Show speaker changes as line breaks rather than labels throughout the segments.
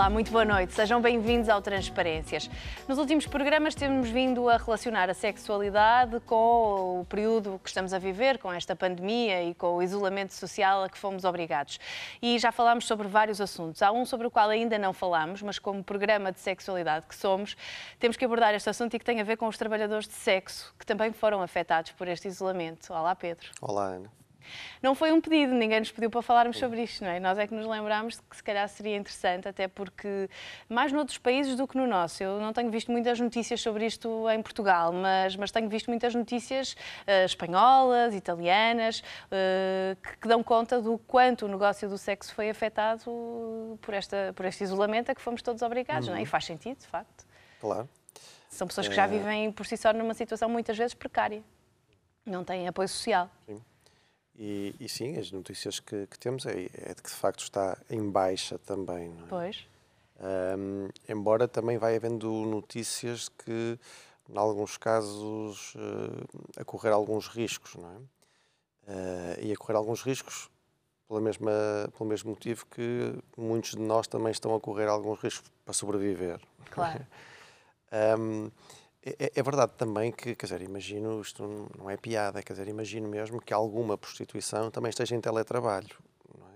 Olá, muito boa noite. Sejam bem-vindos ao Transparências. Nos últimos programas temos vindo a relacionar a sexualidade com o período que estamos a viver, com esta pandemia e com o isolamento social a que fomos obrigados. E já falámos sobre vários assuntos. Há um sobre o qual ainda não falámos, mas como programa de sexualidade que somos, temos que abordar este assunto e que tem a ver com os trabalhadores de sexo que também foram afetados por este isolamento. Olá, Pedro.
Olá, Ana.
Não foi um pedido, ninguém nos pediu para falarmos sobre isto, não é? Nós é que nos lembrámos que se calhar seria interessante, até porque mais noutros países do que no nosso. Eu não tenho visto muitas notícias sobre isto em Portugal, mas, mas tenho visto muitas notícias uh, espanholas, italianas, uh, que, que, dão conta do quanto o negócio do sexo foi afetado por, esta, por este isolamento a que fomos todos obrigados, uhum. não é? E faz sentido, de facto.
Claro.
São pessoas que já é. vivem por si só numa situação muitas vezes precária. Não têm apoio social.
Sim. E, e, sim, as notícias que, que temos é, é, de que de facto está em baixa também. Não é?
Pois.
Um, embora também vai havendo notícias que, em alguns casos, uh, a correr alguns riscos, não é? Uh, e a correr alguns riscos pela mesma, pelo mesmo motivo que muitos de nós também estão a correr alguns riscos para sobreviver.
Claro.
um, é, é, é, verdade também que, quer dizer, imagino, isto não é piada, quer dizer, imagino mesmo que alguma prostituição também esteja em teletrabalho. Não é?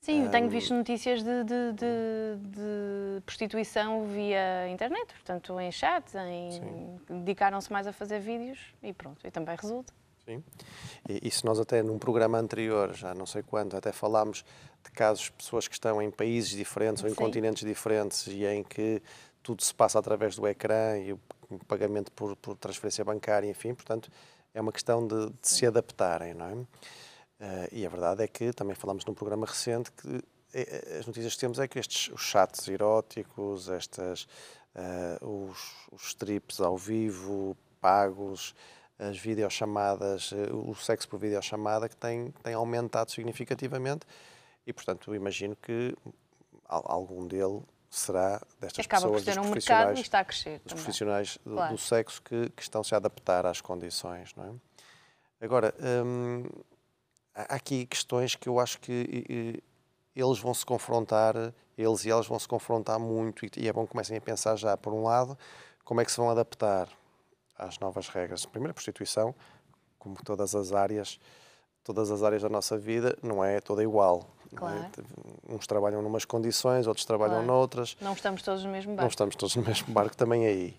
Sim, um, tenho visto notícias de, de, de, de, prostituição via internet, portanto, em chats, em... dedicaram-se mais a fazer vídeos e pronto, e também resulta.
Sim, e, e se nós até num programa anterior, já não sei quando, até falámos de casos de pessoas que estão em países diferentes ou em Sim. continentes diferentes e em que tudo se passa através do ecrã e o pagamento por, por transferência bancária, enfim, portanto, é uma questão de, de se adaptarem, não é? Uh, e a verdade é que também falamos num programa recente que é, é, as notícias que temos é que estes os chats eróticos, estas, uh, os, os strips ao vivo, pagos, as videochamadas, o sexo por videochamada que tem, tem aumentado significativamente e, portanto, imagino que algum dele será destas
Acaba
pessoas,
por ser um mercado e está a crescer
dos profissionais do, claro. do, sexo que, que estão-se a adaptar às condições, não é? Agora, hum, há aqui questões que eu acho que eles vão se confrontar, eles e elas vão se confrontar muito e, e é bom que comecem a pensar já, por um lado, como é que se vão adaptar às novas regras. Primeiro, a prostituição, como todas as áreas, todas as áreas da nossa vida, não é toda igual.
Claro.
É? Uns trabalham numas condições, outros trabalham claro. noutras.
Não estamos todos no mesmo barco.
Não estamos todos no mesmo barco também aí.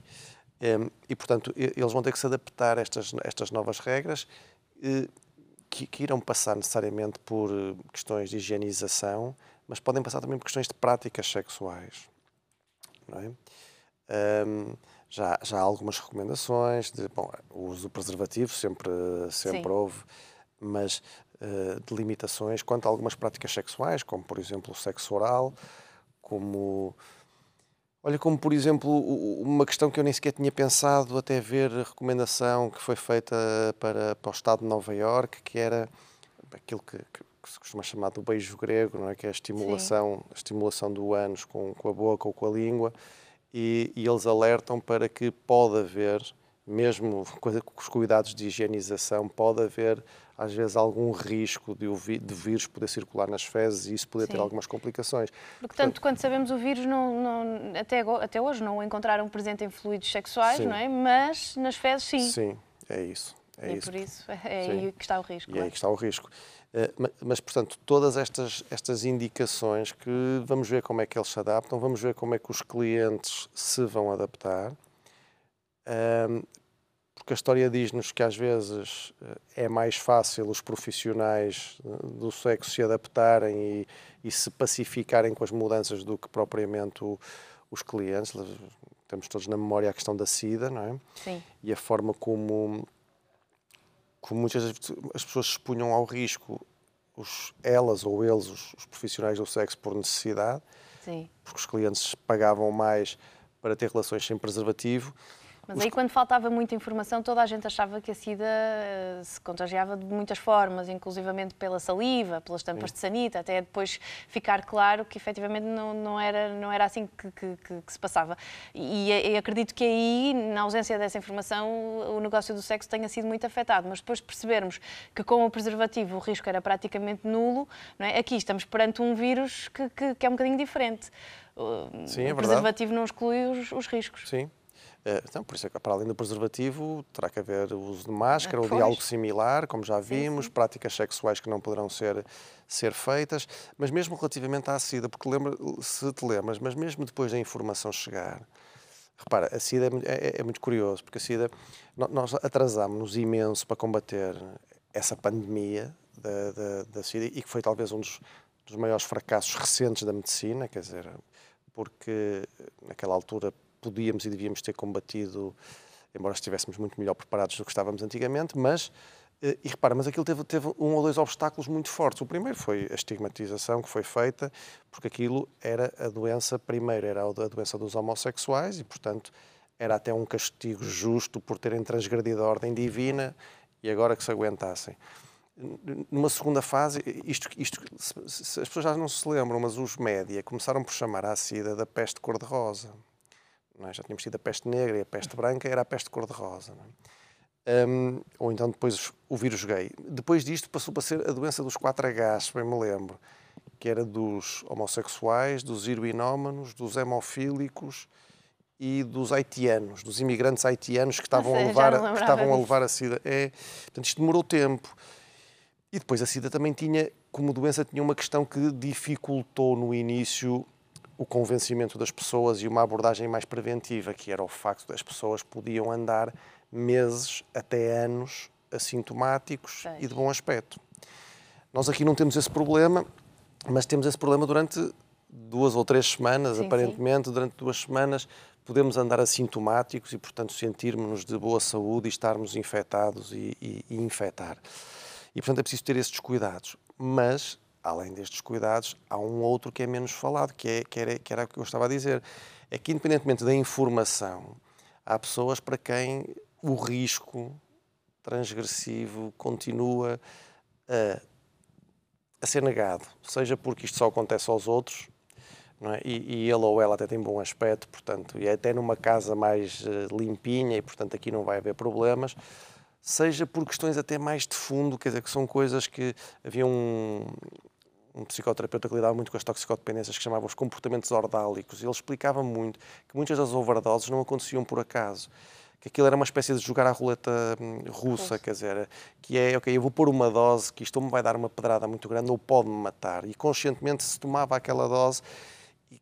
E, portanto, eles vão ter que se adaptar a estas, estas novas regras que, que irão passar necessariamente por eh, questões de higienização, mas podem passar também por questões de práticas sexuais. É? Um, já, já há algumas recomendações de bom, o uso do preservativo, sempre, sempre houve, mas uh, de limitações quanto a algumas práticas sexuais, como por exemplo o sexo oral, como. Olha, como por exemplo, uma questão que eu nem sequer tinha pensado até ver a recomendação que foi feita para, para o Estado de Nova Iorque, que era aquilo que, que, que se costuma chamar do beijo grego, não é? que é a estimulação, a estimulação do ânus com, com a boca ou com a língua, e, e eles alertam para que pode haver, mesmo com os cuidados de higienização, pode haver às vezes algum risco de o vírus poder circular nas fezes e isso poder Sim. ter algumas complicações.
Porque, Portanto, quando sabemos o vírus, não, não, até, até hoje não o encontraram presente em fluidos sexuais, sim. não é? Mas nas fezes, sim.
Sim, é isso. É
e
isso.
por isso é sim. aí que está o risco.
E é aí que está o risco. Eh, mas, portanto, todas estas, estas indicações que vamos ver como é que eles se adaptam, vamos ver como é que os clientes se vão adaptar porque a história diz-nos que às vezes eh, é mais fácil os profissionais eh, do sexo se adaptarem e, e se pacificarem com as mudanças do que propriamente o, os clientes. Temos todos na memória a questão da SIDA, não é?
Sim.
E a forma como, como muitas as pessoas se expunham ao risco, os, elas ou eles, os, os profissionais do sexo, por necessidade,
Sim.
porque os clientes pagavam mais para ter relações sem preservativo
mas aí, quando faltava muita informação, toda a gente achava que a SIDA eh, se contagiava de muitas formas, inclusivamente pela saliva, pelas tampas Sim. de sanita, até depois ficar claro que efetivamente não, não, era, não era assim que, que, que, que se passava. E, e, acredito que aí, na ausência dessa informação, o negócio do sexo tenha sido muito afetado. Mas depois percebermos que com o preservativo o risco era praticamente nulo, é? aqui estamos perante um vírus que, que, é um bocadinho diferente Sim, é o preservativo não exclui os, os riscos.
Sim. Então, por isso é que, para além do preservativo, terá que haver o uso de máscara ah, ou de algo similar, como já vimos, sim, sim. práticas sexuais que não poderão ser, ser feitas, mas mesmo relativamente à SIDA, porque lembra, se te lembras, mas mesmo depois da informação chegar, repara, a SIDA é, é, é muito curioso, porque a SIDA, nós atrasámos-nos imenso para combater essa pandemia da, da, da SIDA e que foi talvez um dos, dos maiores fracassos recentes da medicina, quer dizer, porque naquela altura podíamos e devíamos ter combatido, embora estivéssemos muito melhor preparados do que estávamos antigamente, mas, eh, e repara, mas aquilo teve, teve um ou dois obstáculos muito fortes. O primeiro foi a estigmatização que foi feita, porque aquilo era a doença, primeiro era a doença dos homossexuais e, portanto, era até um castigo justo por terem transgredido a ordem divina e agora que se aguentassem. Numa segunda fase, isto, isto, as pessoas já não se lembram, mas os média começaram por chamar a SIDA da peste cor-de-rosa. É? Já tínhamos tido a peste negra e a peste branca, era a peste cor-de-rosa. É? Um, ou então depois o vírus gay. Depois disto passou para ser a doença dos 4Hs, bem me lembro, que era dos homossexuais, dos heroinómanos, dos hemofílicos e dos haitianos, dos imigrantes haitianos que estavam, a, levar, que estavam a levar a SIDA. É, portanto, isto demorou tempo. E depois a SIDA também tinha, como doença, tinha uma questão que dificultou no início o convencimento das pessoas e uma abordagem mais preventiva, que era o facto das pessoas podiam andar meses até anos assintomáticos e de bom aspecto. Nós aqui não temos esse problema, mas temos esse problema durante duas ou três semanas, sim, aparentemente, sim. durante duas semanas podemos andar assintomáticos e, portanto, sentirmos-nos de boa saúde e estarmos infectados e, e, e infectar. E, portanto, é preciso ter esses cuidados. Mas, além destes cuidados, há um outro que é menos falado, que, é, que, era, que era o que eu estava a dizer. É que, independentemente da informação, há pessoas para quem o risco transgressivo continua a, a ser negado, seja porque isto só acontece aos outros, é? e, e, ele ou ela até tem bom aspecto, portanto, e é até numa casa mais uh, limpinha, e portanto aqui não vai haver problemas, seja por questões até mais de fundo, quer dizer, que são coisas que havia um, um psicoterapeuta que lidava muito com as toxicodependências que chamavam os comportamentos ordálicos, e ele explicava muito que muitas das overdoses não aconteciam por acaso, que aquilo era uma espécie de jogar à roleta hum, russa, quer dizer, que é, ok, eu vou pôr uma dose que isto me vai dar uma pedrada muito grande ou pode-me matar, e conscientemente se tomava aquela dose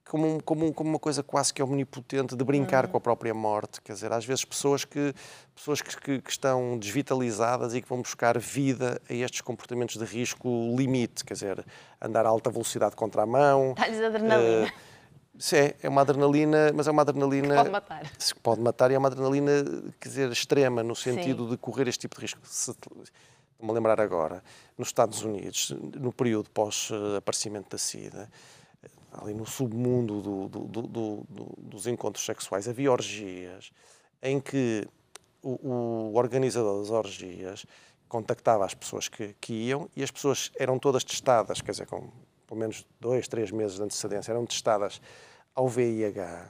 como, como, como uma coisa quase que omnipotente de brincar uhum. com a própria morte. Quer dizer, às vezes pessoas que, pessoas que, que, estão desvitalizadas e que vão buscar vida a estes comportamentos de risco limite, quer dizer, andar a alta velocidade contra a mão.
Dá-lhes adrenalina. Uh,
Sim, é uma adrenalina, mas é uma adrenalina. Que
pode matar.
Se pode matar e é uma adrenalina, quer dizer, extrema, no sentido Sim. de correr este tipo de risco. Estou-me a lembrar agora, nos Estados Unidos, no período pós-aparecimento da SIDA, ali no submundo do, do, do, dos encontros sexuais, havia orgias em que o, o organizador das orgias contactava as pessoas que, que, iam e as pessoas eram todas testadas, quer dizer, com pelo menos dois, três meses de antecedência, eram testadas ao VIH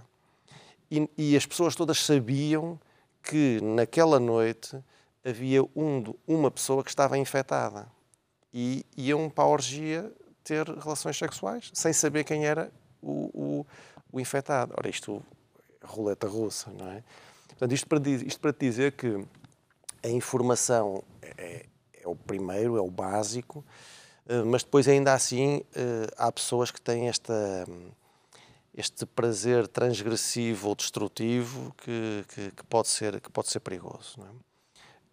e, e as pessoas todas sabiam que naquela noite havia um, uma pessoa que estava infectada e iam para a orgia ter relações sexuais sem saber quem era o, o, o infectado. Ora, isto é roleta russa, não é? Portanto, isto para, isto para dizer que a informação é, é o primeiro, é o básico, eh, mas depois, ainda assim, eh, há pessoas que têm esta, este prazer transgressivo ou destrutivo que, que, que, pode, ser, que pode ser perigoso.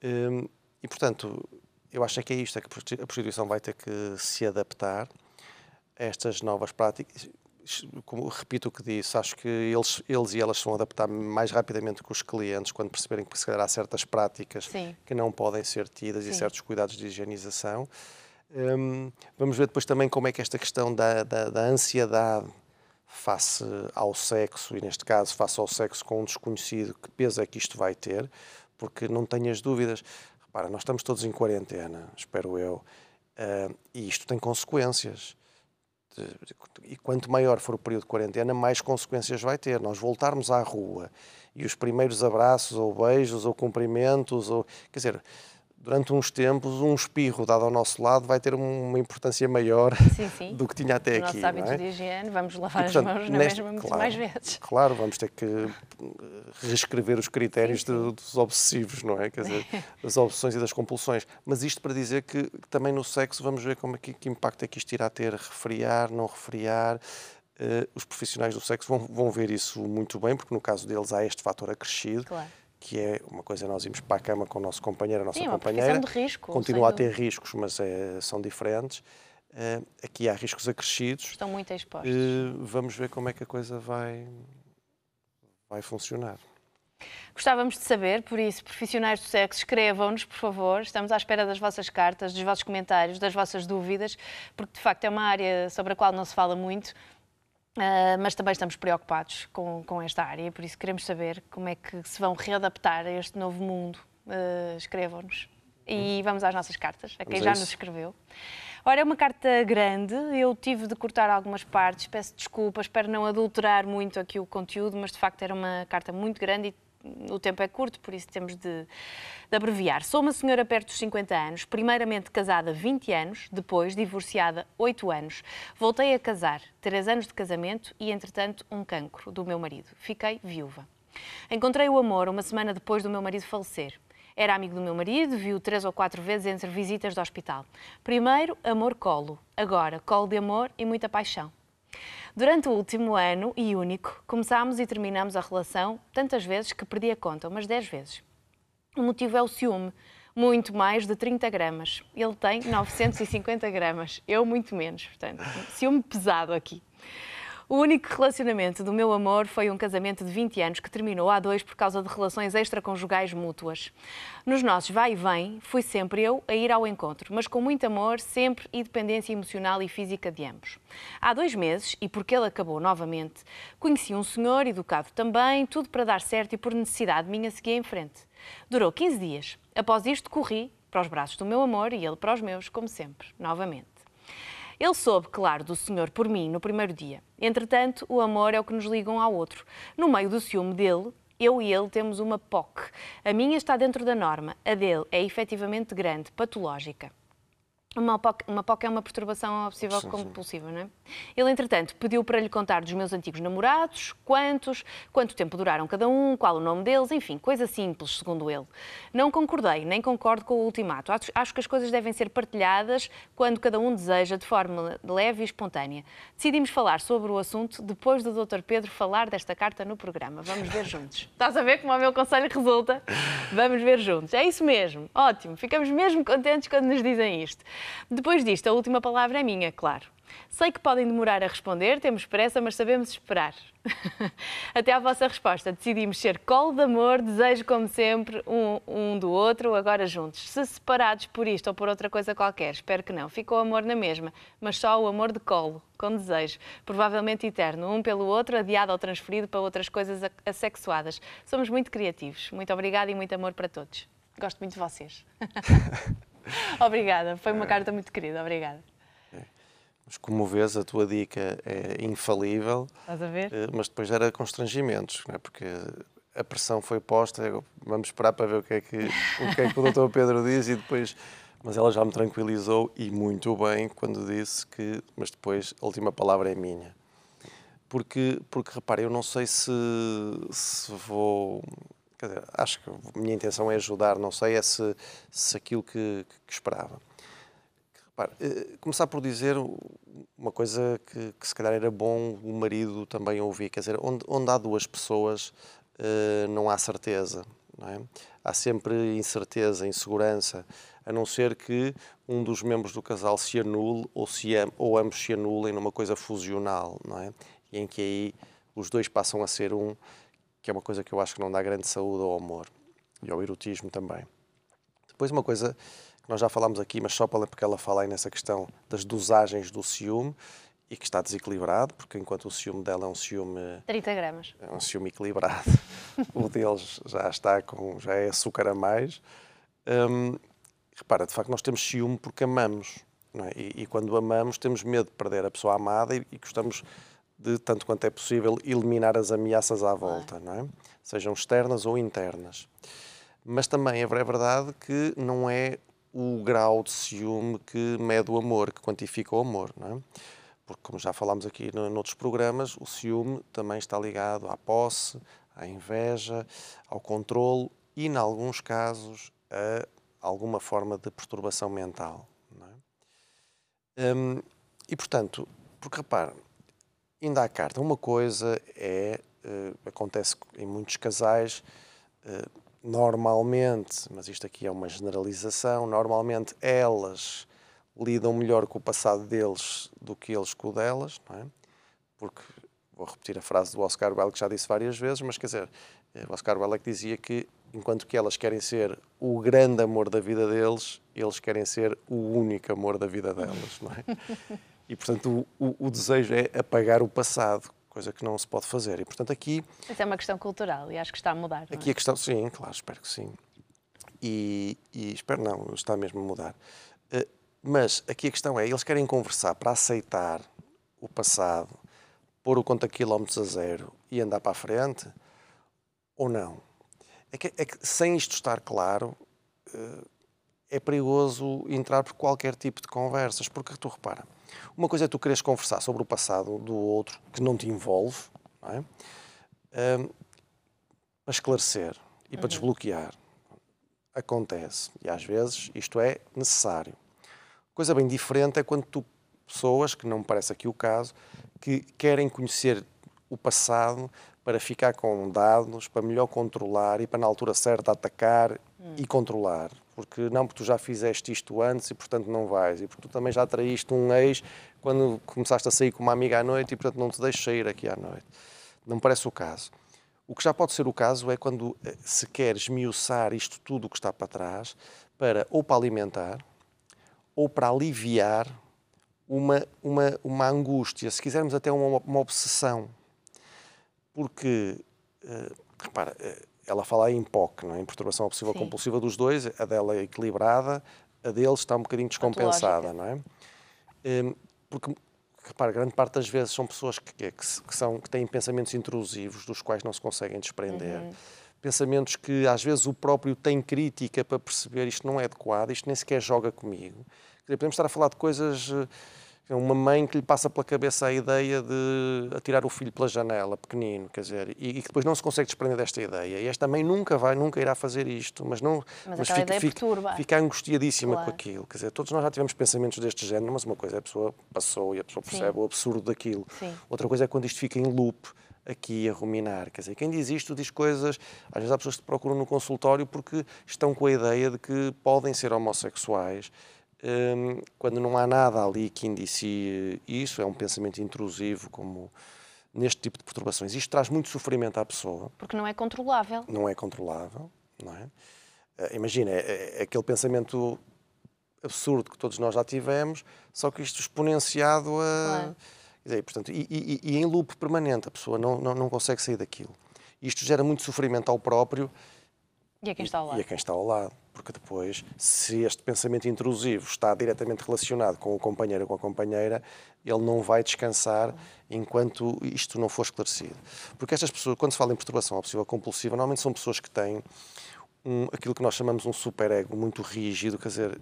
É? Eh, e, portanto, eu acho que é isto, é que a prostituição vai ter que se adaptar estas novas práticas, como repito o que disse, acho que eles, eles e elas vão adaptar mais rapidamente que os clientes quando perceberem que se calhar há certas práticas Sim. que não podem ser tidas Sim. e certos cuidados de higienização. Um, vamos ver depois também como é que esta questão da, da, da, ansiedade face ao sexo, e neste caso face ao sexo com um desconhecido, que peso é que isto vai ter, porque não tenhas dúvidas. Repara, nós estamos todos em quarentena, espero eu, uh, e isto tem consequências e quanto maior for o período de quarentena, mais consequências vai ter. Nós voltarmos à rua e os primeiros abraços, ou beijos, ou cumprimentos, ou, quer dizer, durante uns tempos, um espirro dado ao nosso lado vai ter uma importância maior
sim, sim.
do que tinha até
Os
aqui.
Nossos hábitos
é?
de higiene, vamos lavar e, portanto, as mãos na neste, mesma muito
claro,
mais vezes.
Claro, vamos ter que reescrever os critérios sim, de, dos obsessivos, não é? Quer dizer, das obsessões e das compulsões. Mas isto para dizer que também no sexo vamos ver como é que, que impacto é que isto irá ter, refriar, não refriar. Uh, os profissionais do sexo vão, vão ver isso muito bem, porque no caso deles há este fator acrescido.
Claro
que é uma coisa nós irmos para a cama com o nosso companheiro, a nossa
Sim,
companheira.
de risco,
continua a ter riscos, mas é, são diferentes. Uh, aqui há riscos acrescidos.
Estão muito expostos.
Uh, vamos ver como é que a coisa vai, vai funcionar.
Gostávamos de saber, por isso, profissionais do sexo, escrevam-nos, por favor. Estamos à espera das vossas cartas, dos vossos comentários, das vossas dúvidas, porque de facto é uma área sobre a qual não se fala muito. Uh, mas também estamos preocupados com, com esta área, por isso queremos saber como é que se vão readaptar a este novo mundo. Uh, Escrevam-nos. E vamos às nossas cartas, a quem já nos escreveu. Ora, é uma carta grande, eu tive de cortar algumas partes, peço desculpa, espero não adulterar muito aqui o conteúdo, mas de facto era uma carta muito grande e o tempo é curto, por isso temos de, de, abreviar. Sou uma senhora perto dos 50 anos, primeiramente casada 20 anos, depois divorciada 8 anos. Voltei a casar, 3 anos de casamento e, entretanto, um cancro do meu marido. Fiquei viúva. Encontrei o amor uma semana depois do meu marido falecer. Era amigo do meu marido, viu três ou quatro vezes entre visitas do hospital. Primeiro, amor colo. Agora, colo de amor e muita paixão. Durante o último ano e único, começámos e terminámos a relação tantas vezes que perdi a conta, umas 10 vezes. O motivo é o ciúme, muito mais de 30 gramas. Ele tem 950 gramas, eu muito menos, portanto, ciúme pesado aqui. O único relacionamento do meu amor foi um casamento de 20 anos que terminou há dois por causa de relações extraconjugais mútuas. Nos nossos vai e vem, fui sempre eu a ir ao encontro, mas com muito amor, sempre e dependência emocional e física de ambos. Há dois meses, e porque ele acabou novamente, conheci um senhor, educado também, tudo para dar certo e por necessidade minha segui em frente. Durou 15 dias. Após isto, corri para os braços do meu amor e ele para os meus, como sempre, novamente. Ele soube, claro, do Senhor por mim no primeiro dia. Entretanto, o amor é o que nos liga um ao outro. No meio do ciúme dele, eu e ele temos uma POC. A minha está dentro da norma, a dele é efetivamente grande, patológica. Uma POC, uma POC é uma perturbação obsessiva compulsiva, não é? Ele, entretanto, pediu para lhe contar dos meus antigos namorados, quantos, quanto tempo duraram cada um, qual o nome deles, enfim, coisa simples, segundo ele. Não concordei, nem concordo com o ultimato. Acho, acho que as coisas devem ser partilhadas quando cada um deseja, de forma leve e espontânea. Decidimos falar sobre o assunto depois do Dr. Pedro falar desta carta no programa. Vamos ver juntos. Estás a ver como o meu conselho resulta? Vamos ver juntos. É isso mesmo. Ótimo. Ficamos mesmo contentes quando nos dizem isto. Depois disto, a última palavra é minha, claro. Sei que podem demorar a responder, temos pressa, mas sabemos esperar. Até à vossa resposta, decidimos ser colo de amor, desejo como sempre um, um, do outro, agora juntos. Se separados por isto ou por outra coisa qualquer, espero que não. Ficou amor na mesma, mas só o amor de colo, com desejo, provavelmente eterno, um pelo outro, adiado ou transferido para outras coisas assexuadas. Somos muito criativos. Muito obrigada e muito amor para todos. Gosto muito de vocês. Obrigada, foi uma carta muito querida, obrigada.
Mas como vês, a tua dica é infalível.
Estás a ver?
Eh, mas depois era constrangimentos, não é? porque a pressão foi posta, vamos esperar para ver o que é que o, que é que o Dr. Pedro diz e depois. Mas ela já me tranquilizou e muito bem quando disse que. Mas depois a última palavra é minha. Porque, porque repare, eu não sei se, se vou dizer, acho que a minha intenção é ajudar, não sei é se, se aquilo que, que esperava. Repare, eh, começar por dizer uma coisa que, que, se calhar era bom o marido também ouvir, quer dizer, onde, onde há duas pessoas uh, não há certeza, não é? Há sempre incerteza, insegurança, a não ser que um dos membros do casal se anule ou, se, ou ambos se anulem numa coisa fusional, não é? E em que aí os dois passam a ser um que é uma coisa que eu acho que não dá grande saúde ao amor e ao erotismo também. Depois uma coisa que nós já falámos aqui, mas só para porque ela fala aí nessa questão das dosagens do ciúme e que está desequilibrado, porque enquanto o ciúme dela é um ciúme
30 gramas.
É um ciúme equilibrado. o deles já está com já é açúcar a mais. Hum, repara, de facto nós temos ciúme porque amamos, é? e, e, quando amamos temos medo de perder a pessoa amada e, e gostamos de, tanto quanto é possível, eliminar as ameaças à volta, não é? sejam externas ou internas. Mas também é verdade que não é o grau de ciúme que mede o amor, que quantifica o amor, não é? Porque, como já falámos aqui noutros programas, o ciúme também está ligado à posse, à inveja, ao controle e, em alguns casos, a alguma forma de perturbação mental. É? Hum, e, portanto, porque repara, ainda à carta, uma coisa é, uh, acontece em muitos casais, uh, normalmente, mas isto aqui é uma generalização, normalmente elas lidam melhor com o passado deles do que eles com o delas, não é? Porque, vou repetir a frase do Oscar Wilde que já disse várias vezes, mas quer dizer, eh, Oscar Wilde é que dizia que enquanto que elas querem ser o grande amor da vida deles, eles querem ser o único amor da vida delas, não é? E, portanto, o, o, desejo é apagar o passado, coisa que não se pode fazer. E, portanto, aqui...
Mas é uma questão cultural e acho que está a mudar,
Aqui
é?
a questão... Sim, claro, espero que sim. E, e espero não, está mesmo a mudar. Uh, mas aqui a questão é, eles querem conversar para aceitar o passado, pôr o conta quilómetros a zero e andar para a frente, ou não? É que, é que sem isto estar claro, uh, é perigoso entrar por qualquer tipo de conversas, porque tu repara, uma coisa é tu queres conversar sobre o passado do outro que não te envolve, não é? Um, para esclarecer e para uhum. desbloquear. Acontece. E às vezes isto é necessário. Coisa bem diferente é quando tu, pessoas, que não me parece aqui o caso, que querem conhecer o passado para ficar com dados, para melhor controlar e para na altura certa atacar hum. e controlar porque não, porque tu já fizeste isto antes e portanto não vais, e porque tu também já traíste um ex quando começaste a sair com uma amiga à noite e portanto não te deixes sair aqui à noite. Não parece o caso. O que já pode ser o caso é quando eh, se quer esmiuçar isto tudo o que está para trás para ou para alimentar ou para aliviar uma, uma, uma angústia, se quisermos até uma, uma obsessão. Porque, uh, repara, uh, ela fala em POC, não é? em perturbação obsessiva Sim. compulsiva dos dois, a dela é equilibrada, a dele está um bocadinho descompensada, não é? Hum, porque, repara, grande parte das vezes são pessoas que, que, que, são, que têm pensamentos intrusivos dos quais não se conseguem desprender. Uhum. Pensamentos que às vezes o próprio tem crítica para perceber isto não é adequado, isto nem sequer joga comigo. Dizer, podemos estar a falar de coisas eh, uma mãe que lhe passa pela cabeça a ideia de atirar o filho pela janela, pequenino, quer dizer, e, e que depois não se consegue desprender desta ideia. E esta mãe nunca vai, nunca irá fazer isto, mas não,
mas, mas fica,
fica, fica, angustiadíssima claro. com aquilo. Quer dizer, todos nós já tivemos pensamentos deste género, mas uma coisa é a pessoa passou e a pessoa percebe Sim. o absurdo daquilo. Sim. Outra coisa é quando isto fica em loop aqui a ruminar. Quer dizer, quem diz isto diz coisas. Às vezes há pessoas que te procuram no consultório porque estão com a ideia de que podem ser homossexuais Hum, quando não há nada ali que indicie isso, é um pensamento intrusivo, como neste tipo de perturbações. Isto traz muito sofrimento à pessoa.
Porque não é controlável.
Não é controlável, não é? Uh, imagina, é, é, aquele pensamento absurdo que todos nós já tivemos, só que isto exponenciado a. Dizer, portanto, e, e, e, em loop permanente, a pessoa não, não, não consegue sair daquilo. Isto gera muito sofrimento ao próprio
e a quem está ao lado.
E a quem está ao lado. Porque depois, se este pensamento intrusivo está diretamente relacionado com o companheiro ou com a companheira, ele não vai descansar enquanto isto não for esclarecido. Porque estas pessoas, quando se fala em perturbação obsessiva compulsiva, normalmente são pessoas que têm um, aquilo que nós chamamos um superego muito rígido, quer dizer,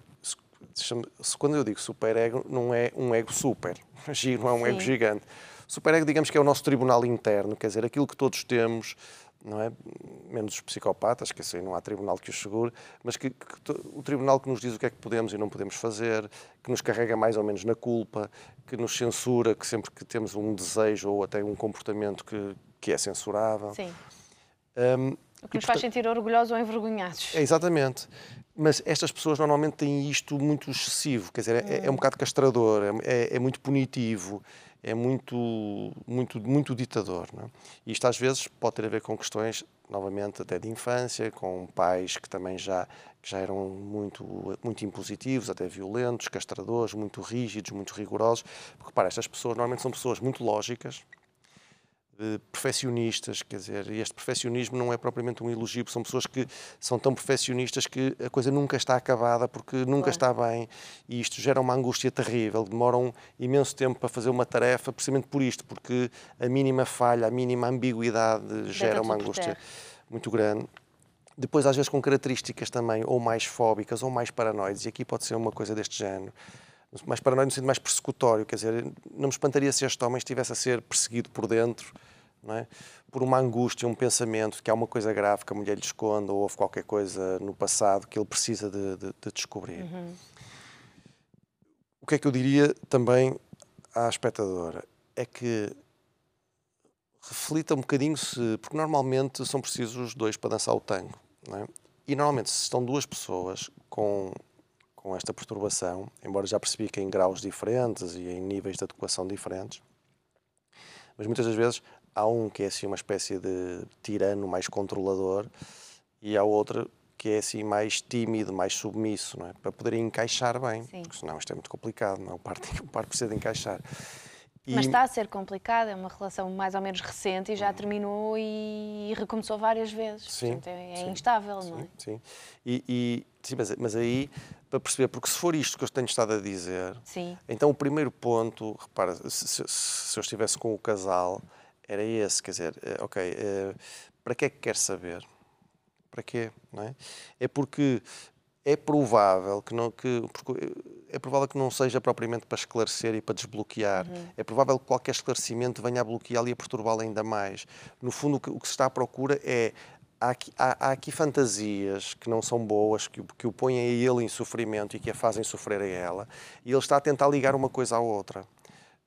quando eu digo superego, não é um ego super, não é um Sim. ego gigante. Superego, digamos que é o nosso tribunal interno, quer dizer, aquilo que todos temos não é? Menos os psicopatas, que assim não há tribunal que os segure, mas que, que, o tribunal que nos diz o que é que podemos e não podemos fazer, que nos carrega mais ou menos na culpa, que nos censura, que sempre que temos um desejo ou até um comportamento que, que é censurável.
Sim. Um, o que nos faz sentir orgulhosos ou envergonhados.
É, exatamente. Mas estas pessoas normalmente têm isto muito excessivo, quer dizer, é, é um bocado castrador, é, é, é muito punitivo, é muito, muito, muito ditador. Não é? Isto às vezes pode ter a ver com questões, novamente, até de infância, com pais que também já, já eram muito, muito impositivos, até violentos, castradores, muito rígidos, muito rigorosos. Porque, para estas pessoas normalmente são pessoas muito lógicas, perfeccionistas, quer dizer, este perfeccionismo não é propriamente um elogio, são pessoas que são tão perfeccionistas que a coisa nunca está acabada porque nunca claro. está bem e isto gera uma angústia terrível, demoram imenso tempo para fazer uma tarefa precisamente por isto, porque a mínima falha, a mínima ambiguidade gera uma angústia muito grande. depois às vezes com características também ou mais fóbicas ou mais paranoides, e aqui pode ser uma coisa deste género, mais paranoide no sentido mais persecutório, quer dizer, não me espantaria se este homem estivesse a ser perseguido por dentro, é? por uma angústia, um pensamento de que há uma coisa grave que a mulher lhe esconde ou houve qualquer coisa no passado que ele precisa de, de, de descobrir. Uhum. O que é que eu diria também à espectadora? É que reflita um bocadinho se. Porque normalmente são precisos dois para dançar o tango. É? E normalmente, se estão duas pessoas com, com esta perturbação, embora já percebi que em graus diferentes e em níveis de adequação diferentes, mas muitas das vezes há um que é assim uma espécie de tirano mais controlador e há outro que é assim mais tímido, mais submisso, não é? Para poderem encaixar bem, Sim. porque senão isto é muito complicado, não é? O par, o par precisa de encaixar.
E... Mas está a ser complicado, é uma relação mais ou menos recente e já uhum. terminou e recomeçou várias vezes. Sim, Portanto, é, é instável,
sim,
não é?
Sim, e, e sim, mas, mas, aí, para perceber, porque se for isto que eu tenho estado a dizer, sim. então o primeiro ponto, repara, se, se, se eu estivesse com o casal, era esse, quer dizer, eh, ok, eh, para que é que quer saber? Para quê? Não é? é porque é provável que não que é provável que não seja propriamente para esclarecer e para desbloquear. Uhum. É provável que qualquer esclarecimento venha a bloqueá-lo e a perturbá-lo ainda mais. No fundo, o que se está à procura é há aqui, há, há aqui, fantasias que não são boas, que, que o põem a ele em sofrimento e que a fazem sofrer a ela, e ele está a tentar ligar uma coisa à outra.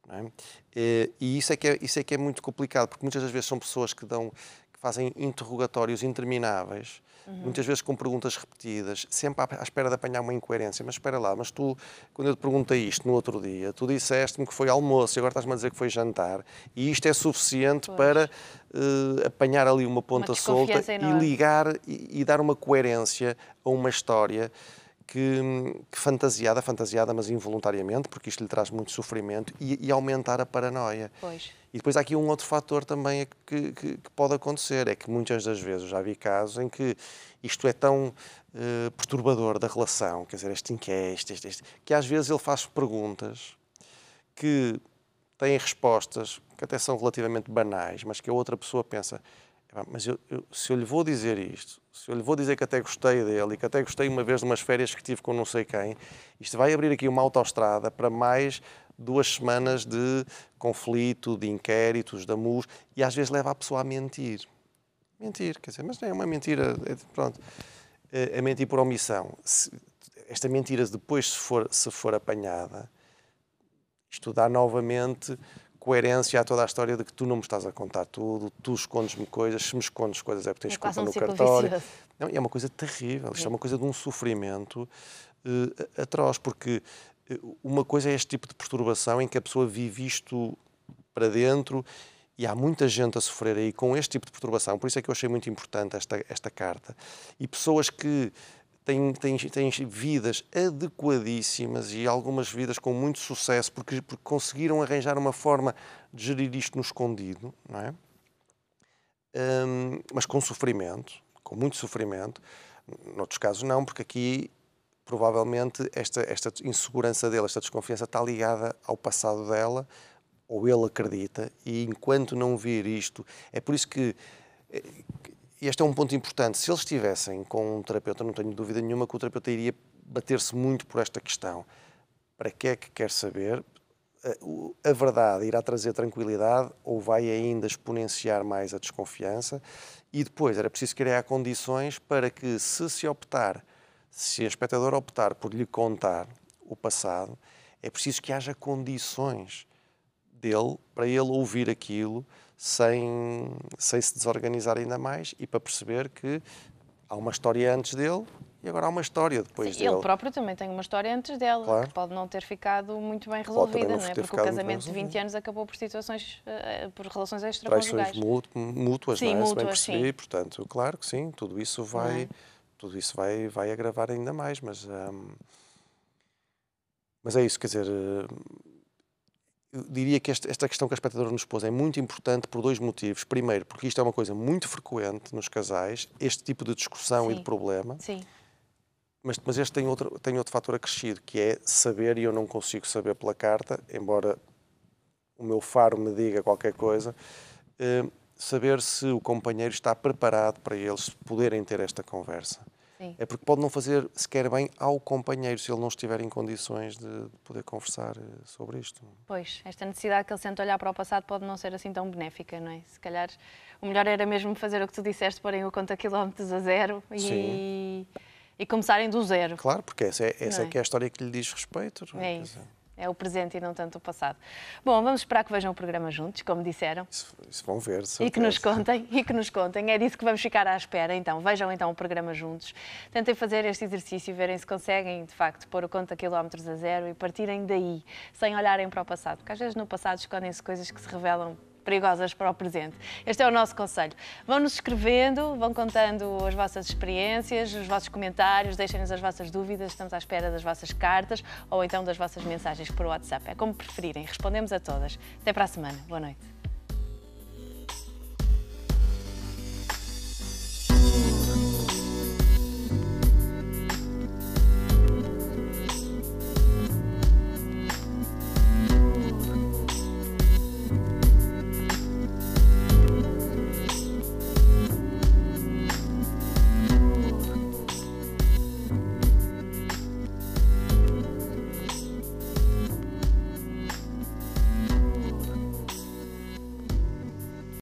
É? E isso é, que é, isso é que é muito complicado, porque muitas das vezes são pessoas que dão que fazem interrogatórios intermináveis, uhum. muitas vezes com perguntas repetidas, sempre à, à, espera de apanhar uma incoerência. Mas espera lá, mas tu, quando eu te perguntei isto no outro dia, tu disseste-me que foi almoço e agora estás-me a dizer que foi jantar, e isto é suficiente pois. para uh, apanhar ali uma ponta uma solta e ligar e, e dar uma coerência a uma história que, que, fantasiada, fantasiada, mas involuntariamente, porque isto lhe traz muito sofrimento, e, e aumentar a paranoia. Pois. E depois há aqui um outro fator também que, que, que, pode acontecer, é que muitas das vezes já vi casos em que isto é tão uh, perturbador da relação, quer dizer, este inquérito, este, este, que às vezes ele faz perguntas que têm respostas que até são relativamente banais, mas que a outra pessoa pensa, mas eu, eu, se eu lhe vou dizer isto, se eu lhe vou dizer que até gostei dele e que até gostei uma vez de umas férias que tive com não sei quem, isto vai abrir aqui uma autoestrada para mais duas semanas de conflito, de inquéritos, de amus, e às vezes leva a pessoa a mentir. Mentir, quer dizer, mas não é uma mentira, é, pronto, é, é mentir por omissão. Se, esta mentira, depois, se for, se for apanhada, isto dá novamente coerência a toda a história de que tu não me estás a contar tudo, tu escondes-me coisas, se me escondes coisas é porque tens é culpa um no cartório. Não, é uma coisa terrível, isto é. é uma coisa de um sofrimento uh, atroz, porque uma coisa é este tipo de perturbação em que a pessoa vive isto para dentro e há muita gente a sofrer aí com este tipo de perturbação, por isso é que eu achei muito importante esta, esta carta. E pessoas que têm, têm, têm vidas adequadíssimas e algumas vidas com muito sucesso, porque, porque conseguiram arranjar uma forma de gerir isto no escondido, não é? Um, mas com sofrimento, com muito sofrimento. Noutros casos não, porque aqui provavelmente esta, esta insegurança dela, esta desconfiança está ligada ao passado dela, ou ele acredita, e enquanto não vir isto, é por isso que eh, este é um ponto importante. Se eles estivessem com um terapeuta, não tenho dúvida nenhuma que o terapeuta iria bater-se muito por esta questão. Para que é que quer saber? A verdade irá trazer tranquilidade ou vai ainda exponenciar mais a desconfiança? E depois era preciso criar condições para que, se se optar, se a espectadora optar por lhe contar o passado, é preciso que haja condições dele para ele ouvir aquilo sem, sem se desorganizar ainda mais e para perceber que há uma história antes dele e agora há uma história depois Sim, dele.
Ele próprio também tem uma história antes dela, claro. que pode não ter ficado muito bem resolvida, não, não é? Porque o casamento de 20 anos acabou por situações, uh, por relações extraconjugais.
Traições mútuas, sim, não é? Mútuas, Se bem percebi, sim. portanto, claro que sim, tudo isso vai, é? Tudo isso vai, vai agravar ainda mais, mas... Um, mas é isso, quer dizer, eu diria que esta, esta questão que a espectadora nos pôs é muito importante por dois motivos. Primeiro, porque isto é uma coisa muito frequente nos casais, este tipo de discussão Sim. e de problema. Sim. Mas, mas este tem outro, tem outro fator acrescido, que é saber, e eu não consigo saber pela carta, embora o meu faro me diga qualquer coisa, eh, saber se o companheiro está preparado para eles poderem ter esta conversa. Sim. É porque pode não fazer sequer bem ao companheiro se ele não estiver em condições de poder conversar eh, sobre isto.
Pois, esta necessidade que ele sente olhar para o passado pode não ser assim tão benéfica, não é? Se calhar o melhor era mesmo fazer o que tu disseste, porem o conta quilómetros a zero e, e começarem do zero.
Claro, porque essa é, essa é? é é a história que lhe diz respeito.
É isso. É o presente e não tanto o passado. Bom, vamos esperar que vejam o programa juntos, como disseram.
Isso, isso vão ver,
E que nos contem, e que nos contem. É disso que vamos ficar à espera. Então, vejam então o programa juntos. Tentem fazer este exercício e verem se conseguem, de facto, pôr o conta quilómetros a zero e partirem daí, sem olharem para o passado. Porque às vezes no passado escondem-se coisas que se revelam perigosas para o presente. Este é o nosso conselho. Vão-nos escrevendo, vão contando as vossas experiências, os vossos comentários, deixem-nos as vossas dúvidas, estamos à espera das vossas cartas ou então das vossas mensagens por WhatsApp. É como preferirem, respondemos a todas. Até para a semana. Boa noite.